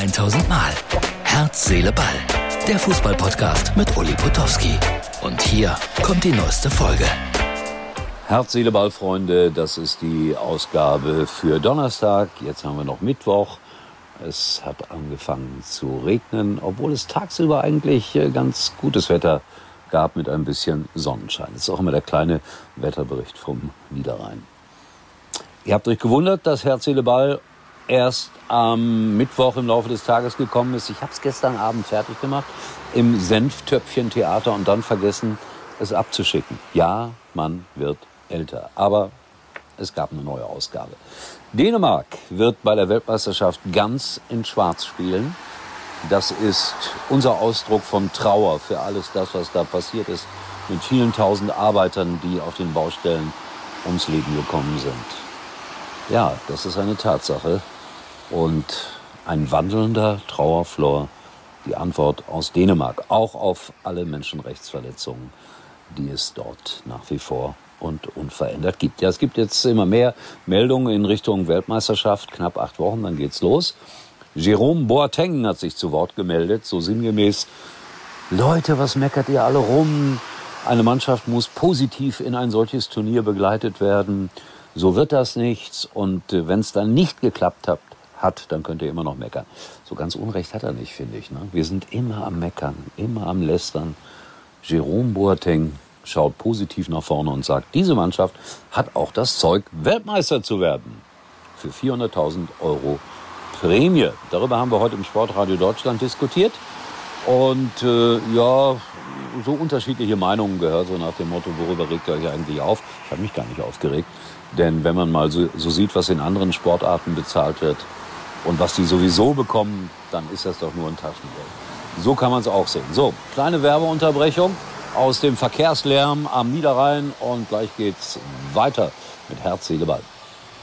1000 Mal. Herz, Seele, Ball. Der Fußballpodcast mit Uli Potowski. Und hier kommt die neueste Folge. Herz, Seele, Ball, Freunde, das ist die Ausgabe für Donnerstag. Jetzt haben wir noch Mittwoch. Es hat angefangen zu regnen, obwohl es tagsüber eigentlich äh, ganz gutes Wetter gab mit ein bisschen Sonnenschein. Das ist auch immer der kleine Wetterbericht vom Niederrhein. Ihr habt euch gewundert, dass Herz, Seele, Ball erst am Mittwoch im Laufe des Tages gekommen ist. Ich habe es gestern Abend fertig gemacht im Senftöpfchen-Theater und dann vergessen, es abzuschicken. Ja, man wird älter, aber es gab eine neue Ausgabe. Dänemark wird bei der Weltmeisterschaft ganz in Schwarz spielen. Das ist unser Ausdruck von Trauer für alles das, was da passiert ist, mit vielen tausend Arbeitern, die auf den Baustellen ums Leben gekommen sind. Ja, das ist eine Tatsache und ein wandelnder Trauerflor. Die Antwort aus Dänemark, auch auf alle Menschenrechtsverletzungen, die es dort nach wie vor und unverändert gibt. Ja, es gibt jetzt immer mehr Meldungen in Richtung Weltmeisterschaft, knapp acht Wochen, dann geht's los. Jerome Boateng hat sich zu Wort gemeldet, so sinngemäß, Leute, was meckert ihr alle rum? Eine Mannschaft muss positiv in ein solches Turnier begleitet werden. So wird das nichts. Und äh, wenn es dann nicht geklappt hat, hat, dann könnt ihr immer noch meckern. So ganz Unrecht hat er nicht, finde ich. Ne? Wir sind immer am Meckern, immer am Lästern. Jerome Boateng schaut positiv nach vorne und sagt, diese Mannschaft hat auch das Zeug, Weltmeister zu werden. Für 400.000 Euro Prämie. Darüber haben wir heute im Sportradio Deutschland diskutiert. Und äh, ja, so unterschiedliche Meinungen gehört, so nach dem Motto, worüber regt ihr euch eigentlich auf? Ich habe mich gar nicht aufgeregt. Denn wenn man mal so, so sieht, was in anderen Sportarten bezahlt wird und was die sowieso bekommen, dann ist das doch nur ein Taschengeld. So kann man es auch sehen. So, kleine Werbeunterbrechung aus dem Verkehrslärm am Niederrhein und gleich geht's weiter mit Herz, Seele, Ball.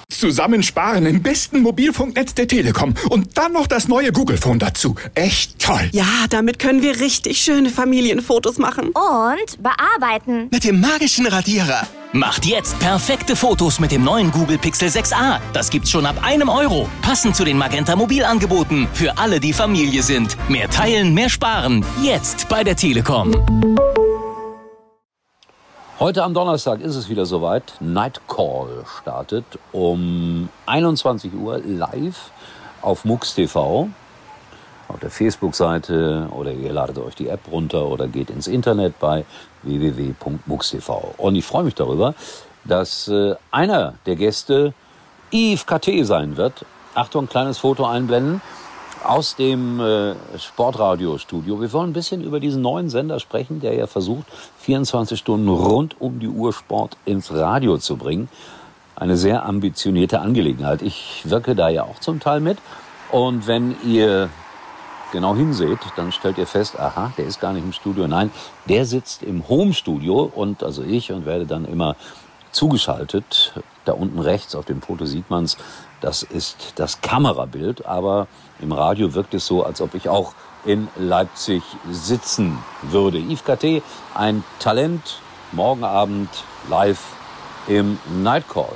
Zusammensparen im besten Mobilfunknetz der Telekom und dann noch das neue Google Phone dazu. Echt toll. Ja, damit können wir richtig schöne Familienfotos machen. Und bearbeiten. Mit dem magischen Radierer. Macht jetzt perfekte Fotos mit dem neuen Google Pixel 6a. Das gibt's schon ab einem Euro. Passend zu den Magenta Mobilangeboten. Für alle, die Familie sind. Mehr teilen, mehr sparen. Jetzt bei der Telekom. Heute am Donnerstag ist es wieder soweit. Night Call startet um 21 Uhr live auf MUX TV. Auf der Facebook-Seite oder ihr ladet euch die App runter oder geht ins Internet bei www.mux.tv. Und ich freue mich darüber, dass äh, einer der Gäste Yves KT sein wird. Achtung, kleines Foto einblenden aus dem äh, Sportradiostudio. Wir wollen ein bisschen über diesen neuen Sender sprechen, der ja versucht, 24 Stunden rund um die Uhr Sport ins Radio zu bringen. Eine sehr ambitionierte Angelegenheit. Ich wirke da ja auch zum Teil mit. Und wenn ihr genau hinseht, dann stellt ihr fest, aha, der ist gar nicht im Studio. Nein, der sitzt im Home-Studio und also ich und werde dann immer zugeschaltet. Da unten rechts auf dem Foto sieht man's. Das ist das Kamerabild, aber im Radio wirkt es so, als ob ich auch in Leipzig sitzen würde. Yves KT, ein Talent, morgen Abend live im Nightcall.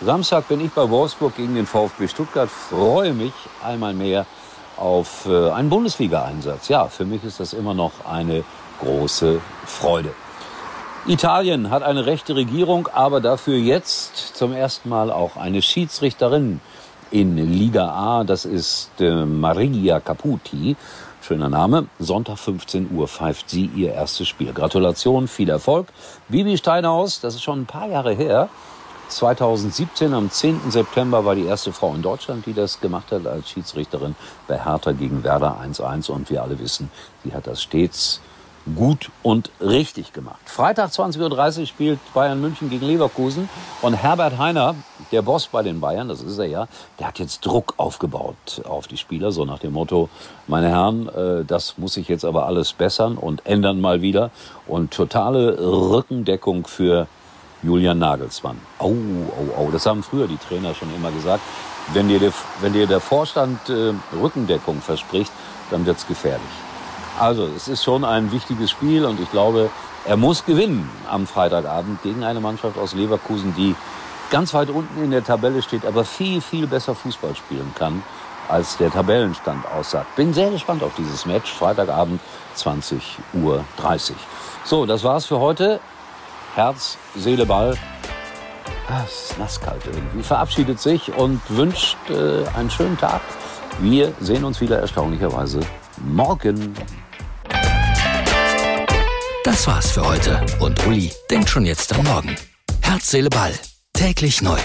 Samstag bin ich bei Wolfsburg gegen den VfB Stuttgart, freue mich einmal mehr auf äh, einen Bundesliga-Einsatz. Ja, für mich ist das immer noch eine große Freude. Italien hat eine rechte Regierung, aber dafür jetzt zum ersten Mal auch eine Schiedsrichterin in Liga A. Das ist äh, Maria Caputi. Schöner Name. Sonntag 15 Uhr pfeift sie ihr erstes Spiel. Gratulation, viel Erfolg. Bibi Steinhaus, das ist schon ein paar Jahre her. 2017, am 10. September, war die erste Frau in Deutschland, die das gemacht hat als Schiedsrichterin bei Hertha gegen Werder 1-1. Und wir alle wissen, sie hat das stets gut und richtig gemacht. Freitag 20.30 Uhr spielt Bayern München gegen Leverkusen und Herbert Heiner, der Boss bei den Bayern, das ist er ja, der hat jetzt Druck aufgebaut auf die Spieler, so nach dem Motto, meine Herren, äh, das muss sich jetzt aber alles bessern und ändern mal wieder und totale Rückendeckung für Julian Nagelsmann. Au, au, au, das haben früher die Trainer schon immer gesagt. Wenn dir der, wenn dir der Vorstand äh, Rückendeckung verspricht, dann wird's gefährlich. Also es ist schon ein wichtiges Spiel und ich glaube, er muss gewinnen am Freitagabend gegen eine Mannschaft aus Leverkusen, die ganz weit unten in der Tabelle steht, aber viel, viel besser Fußball spielen kann als der Tabellenstand aussagt. Bin sehr gespannt auf dieses Match. Freitagabend 20.30 Uhr. So, das war's für heute. Herz, Seele, Ball. Ah, es ist nasskalt irgendwie. Verabschiedet sich und wünscht äh, einen schönen Tag. Wir sehen uns wieder erstaunlicherweise morgen. Das war's für heute und Uli denkt schon jetzt am Morgen. Herz, Seele, Ball. Täglich neu.